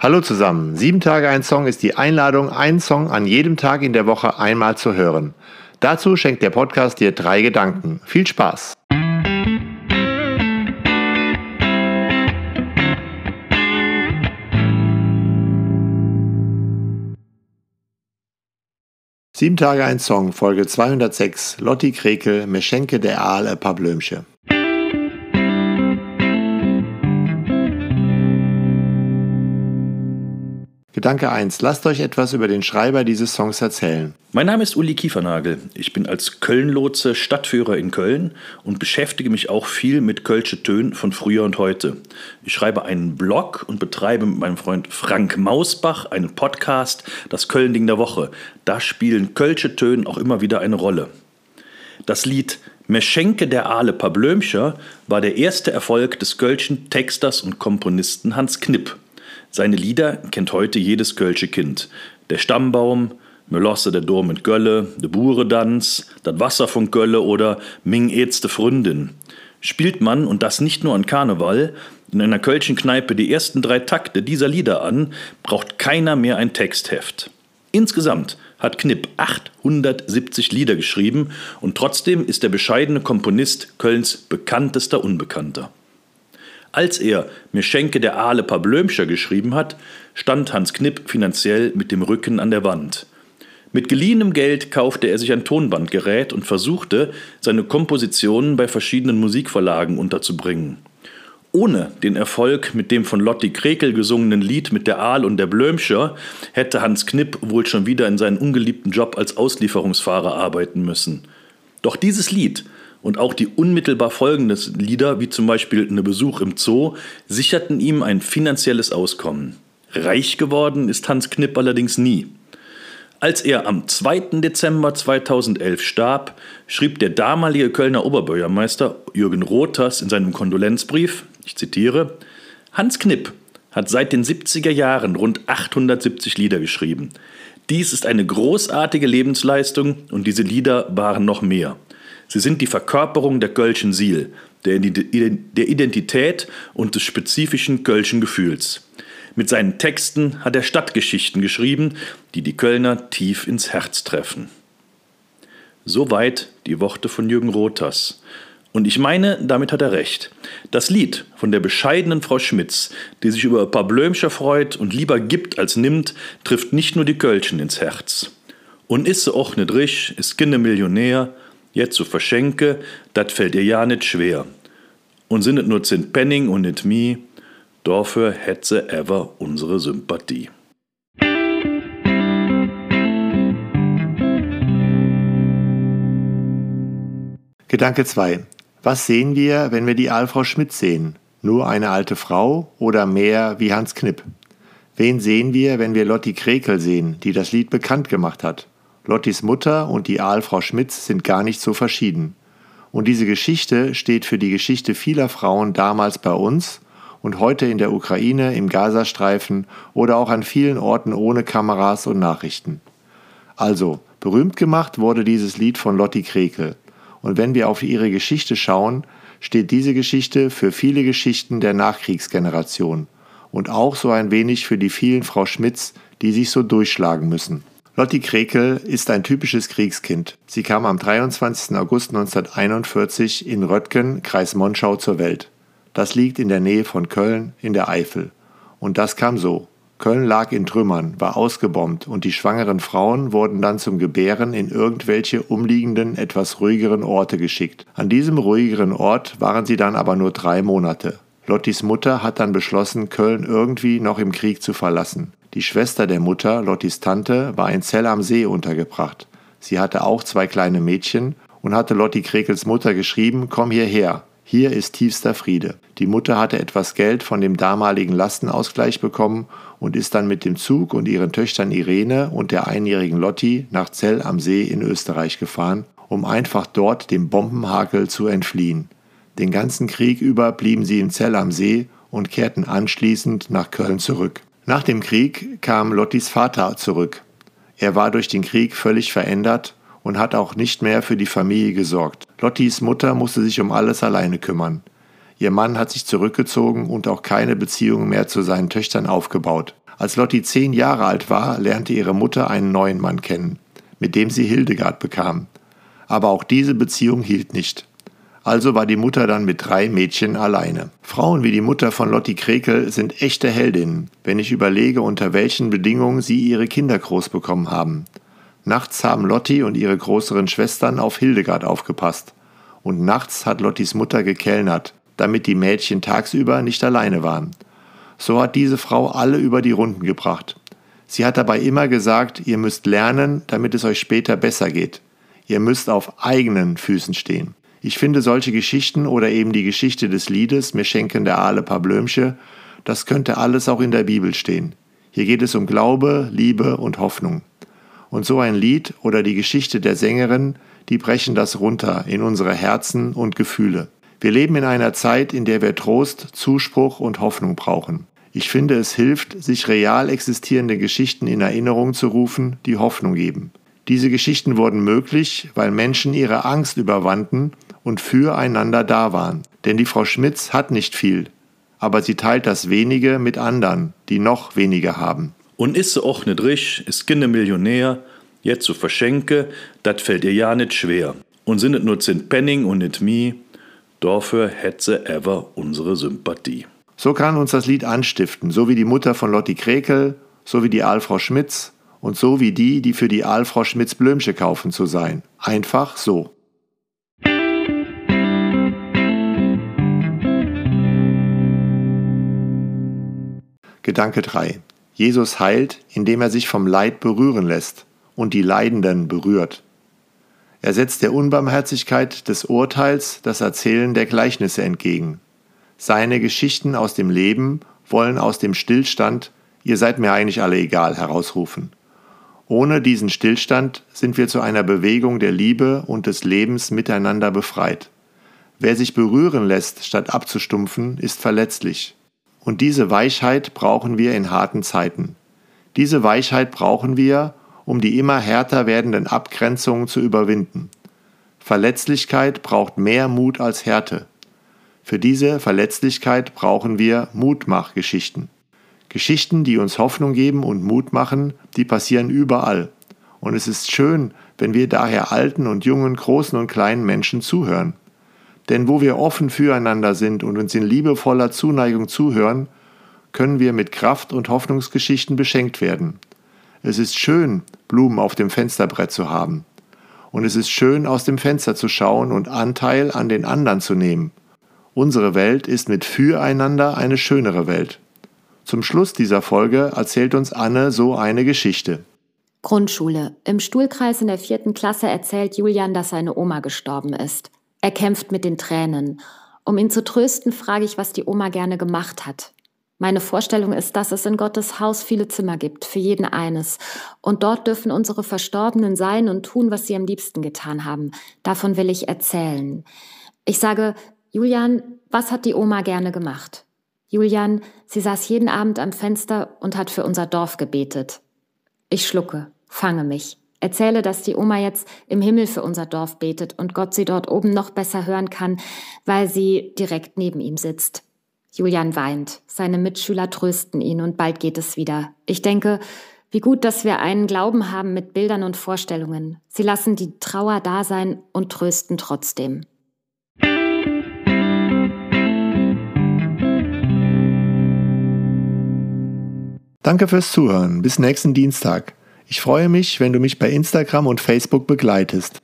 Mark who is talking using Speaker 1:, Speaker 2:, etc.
Speaker 1: Hallo zusammen. Sieben Tage ein Song ist die Einladung, einen Song an jedem Tag in der Woche einmal zu hören. Dazu schenkt der Podcast dir drei Gedanken. Viel Spaß! Sieben Tage ein Song, Folge 206, Lotti Krekel, Meschenke der Aal, paar Blömsche. Gedanke 1. Lasst euch etwas über den Schreiber dieses Songs erzählen.
Speaker 2: Mein Name ist Uli Kiefernagel. Ich bin als Köln-Lotse Stadtführer in Köln und beschäftige mich auch viel mit Kölsche Tönen von früher und heute. Ich schreibe einen Blog und betreibe mit meinem Freund Frank Mausbach einen Podcast, das Köln-Ding der Woche. Da spielen Kölsche Tönen auch immer wieder eine Rolle. Das Lied Meschenke der Aale Pablömscher war der erste Erfolg des Kölschen Texters und Komponisten Hans Knipp. Seine Lieder kennt heute jedes Kölsche Kind. Der Stammbaum, Melosse der Dom mit Gölle, de Buredanz, dat Wasser von Gölle oder Ming Ätzte Fründin. Spielt man, und das nicht nur an Karneval, in einer Kölschen Kneipe die ersten drei Takte dieser Lieder an, braucht keiner mehr ein Textheft. Insgesamt hat Knipp 870 Lieder geschrieben und trotzdem ist der bescheidene Komponist Kölns bekanntester Unbekannter. Als er Mir schenke der Aale paar Blömscher geschrieben hat, stand Hans Knipp finanziell mit dem Rücken an der Wand. Mit geliehenem Geld kaufte er sich ein Tonbandgerät und versuchte, seine Kompositionen bei verschiedenen Musikverlagen unterzubringen. Ohne den Erfolg mit dem von Lotti Krekel gesungenen Lied mit der Aal und der Blömscher hätte Hans Knipp wohl schon wieder in seinen ungeliebten Job als Auslieferungsfahrer arbeiten müssen. Doch dieses Lied und auch die unmittelbar folgenden Lieder, wie zum Beispiel Ne Besuch im Zoo, sicherten ihm ein finanzielles Auskommen. Reich geworden ist Hans Knipp allerdings nie. Als er am 2. Dezember 2011 starb, schrieb der damalige Kölner Oberbürgermeister Jürgen Rothers in seinem Kondolenzbrief, ich zitiere, Hans Knipp hat seit den 70er Jahren rund 870 Lieder geschrieben. Dies ist eine großartige Lebensleistung und diese Lieder waren noch mehr. Sie sind die Verkörperung der Gölschen Siel, der Identität und des spezifischen Gölschen Gefühls. Mit seinen Texten hat er Stadtgeschichten geschrieben, die die Kölner tief ins Herz treffen. Soweit die Worte von Jürgen Rothers. Und ich meine, damit hat er recht. Das Lied von der bescheidenen Frau Schmitz, die sich über ein paar Blömscher freut und lieber gibt als nimmt, trifft nicht nur die Kölschen ins Herz. Und ist sie auch nicht rich, ist keine Millionär, jetzt zu verschenke, dat fällt ihr ja nicht schwer. Und sind nur zehn Penning und nicht mi, dafür hätt se ever unsere Sympathie.
Speaker 1: Gedanke 2. Was sehen wir, wenn wir die Aalfrau Schmidt sehen? Nur eine alte Frau oder mehr wie Hans Knipp? Wen sehen wir, wenn wir Lotti Krekel sehen, die das Lied bekannt gemacht hat? Lottis Mutter und die Aalfrau Schmitz sind gar nicht so verschieden. Und diese Geschichte steht für die Geschichte vieler Frauen damals bei uns und heute in der Ukraine, im Gazastreifen oder auch an vielen Orten ohne Kameras und Nachrichten. Also, berühmt gemacht wurde dieses Lied von Lotti Krekel. Und wenn wir auf ihre Geschichte schauen, steht diese Geschichte für viele Geschichten der Nachkriegsgeneration und auch so ein wenig für die vielen Frau Schmitz, die sich so durchschlagen müssen. Lotti Krekel ist ein typisches Kriegskind. Sie kam am 23. August 1941 in Röttgen, Kreis Monschau, zur Welt. Das liegt in der Nähe von Köln in der Eifel. Und das kam so. Köln lag in Trümmern, war ausgebombt und die schwangeren Frauen wurden dann zum Gebären in irgendwelche umliegenden, etwas ruhigeren Orte geschickt. An diesem ruhigeren Ort waren sie dann aber nur drei Monate. Lottis Mutter hat dann beschlossen, Köln irgendwie noch im Krieg zu verlassen. Die Schwester der Mutter, Lottis Tante, war in Zell am See untergebracht. Sie hatte auch zwei kleine Mädchen und hatte Lotti Krekels Mutter geschrieben, komm hierher, hier ist tiefster Friede. Die Mutter hatte etwas Geld von dem damaligen Lastenausgleich bekommen und ist dann mit dem Zug und ihren Töchtern Irene und der einjährigen Lotti nach Zell am See in Österreich gefahren, um einfach dort dem Bombenhakel zu entfliehen. Den ganzen Krieg über blieben sie in Zell am See und kehrten anschließend nach Köln zurück. Nach dem Krieg kam Lottis Vater zurück. Er war durch den Krieg völlig verändert und hat auch nicht mehr für die Familie gesorgt. Lottis Mutter musste sich um alles alleine kümmern. Ihr Mann hat sich zurückgezogen und auch keine Beziehungen mehr zu seinen Töchtern aufgebaut. Als Lotti zehn Jahre alt war, lernte ihre Mutter einen neuen Mann kennen, mit dem sie Hildegard bekam. Aber auch diese Beziehung hielt nicht. Also war die Mutter dann mit drei Mädchen alleine. Frauen wie die Mutter von Lotti Krekel sind echte Heldinnen, wenn ich überlege, unter welchen Bedingungen sie ihre Kinder groß bekommen haben. Nachts haben Lotti und ihre größeren Schwestern auf Hildegard aufgepasst. Und nachts hat Lottis Mutter gekellnert, damit die Mädchen tagsüber nicht alleine waren. So hat diese Frau alle über die Runden gebracht. Sie hat dabei immer gesagt, ihr müsst lernen, damit es euch später besser geht. Ihr müsst auf eigenen Füßen stehen. Ich finde solche Geschichten oder eben die Geschichte des Liedes Mir schenken der Aale paar Blömche, das könnte alles auch in der Bibel stehen. Hier geht es um Glaube, Liebe und Hoffnung. Und so ein Lied oder die Geschichte der Sängerin, die brechen das runter in unsere Herzen und Gefühle. Wir leben in einer Zeit, in der wir Trost, Zuspruch und Hoffnung brauchen. Ich finde, es hilft, sich real existierende Geschichten in Erinnerung zu rufen, die Hoffnung geben. Diese Geschichten wurden möglich, weil Menschen ihre Angst überwanden und füreinander da waren. Denn die Frau Schmitz hat nicht viel, aber sie teilt das wenige mit anderen, die noch weniger haben.
Speaker 2: Und ist sie auch nicht rich, ist Kinder Millionär, jetzt zu verschenke, dat fällt ihr ja nicht schwer. Und sind es nur zehn Penning und nicht mi, dafür hätte sie ever unsere Sympathie.
Speaker 1: So kann uns das Lied anstiften, so wie die Mutter von Lotti Krekel, so wie die Aalfrau Schmitz und so wie die, die für die Aalfrau Schmitz Blömsche kaufen zu sein. Einfach so. Gedanke 3. Jesus heilt, indem er sich vom Leid berühren lässt und die Leidenden berührt. Er setzt der Unbarmherzigkeit des Urteils das Erzählen der Gleichnisse entgegen. Seine Geschichten aus dem Leben wollen aus dem Stillstand, ihr seid mir eigentlich alle egal, herausrufen. Ohne diesen Stillstand sind wir zu einer Bewegung der Liebe und des Lebens miteinander befreit. Wer sich berühren lässt, statt abzustumpfen, ist verletzlich. Und diese Weichheit brauchen wir in harten Zeiten. Diese Weichheit brauchen wir, um die immer härter werdenden Abgrenzungen zu überwinden. Verletzlichkeit braucht mehr Mut als Härte. Für diese Verletzlichkeit brauchen wir Mutmachgeschichten. Geschichten, die uns Hoffnung geben und Mut machen, die passieren überall. Und es ist schön, wenn wir daher alten und jungen, großen und kleinen Menschen zuhören. Denn wo wir offen füreinander sind und uns in liebevoller Zuneigung zuhören, können wir mit Kraft und Hoffnungsgeschichten beschenkt werden. Es ist schön, Blumen auf dem Fensterbrett zu haben. Und es ist schön, aus dem Fenster zu schauen und Anteil an den anderen zu nehmen. Unsere Welt ist mit Füreinander eine schönere Welt. Zum Schluss dieser Folge erzählt uns Anne so eine Geschichte.
Speaker 3: Grundschule. Im Stuhlkreis in der vierten Klasse erzählt Julian, dass seine Oma gestorben ist. Er kämpft mit den Tränen. Um ihn zu trösten, frage ich, was die Oma gerne gemacht hat. Meine Vorstellung ist, dass es in Gottes Haus viele Zimmer gibt, für jeden eines. Und dort dürfen unsere Verstorbenen sein und tun, was sie am liebsten getan haben. Davon will ich erzählen. Ich sage, Julian, was hat die Oma gerne gemacht? Julian, sie saß jeden Abend am Fenster und hat für unser Dorf gebetet. Ich schlucke, fange mich. Erzähle, dass die Oma jetzt im Himmel für unser Dorf betet und Gott sie dort oben noch besser hören kann, weil sie direkt neben ihm sitzt. Julian weint. Seine Mitschüler trösten ihn und bald geht es wieder. Ich denke, wie gut, dass wir einen Glauben haben mit Bildern und Vorstellungen. Sie lassen die Trauer da sein und trösten trotzdem.
Speaker 1: Danke fürs Zuhören. Bis nächsten Dienstag. Ich freue mich, wenn du mich bei Instagram und Facebook begleitest.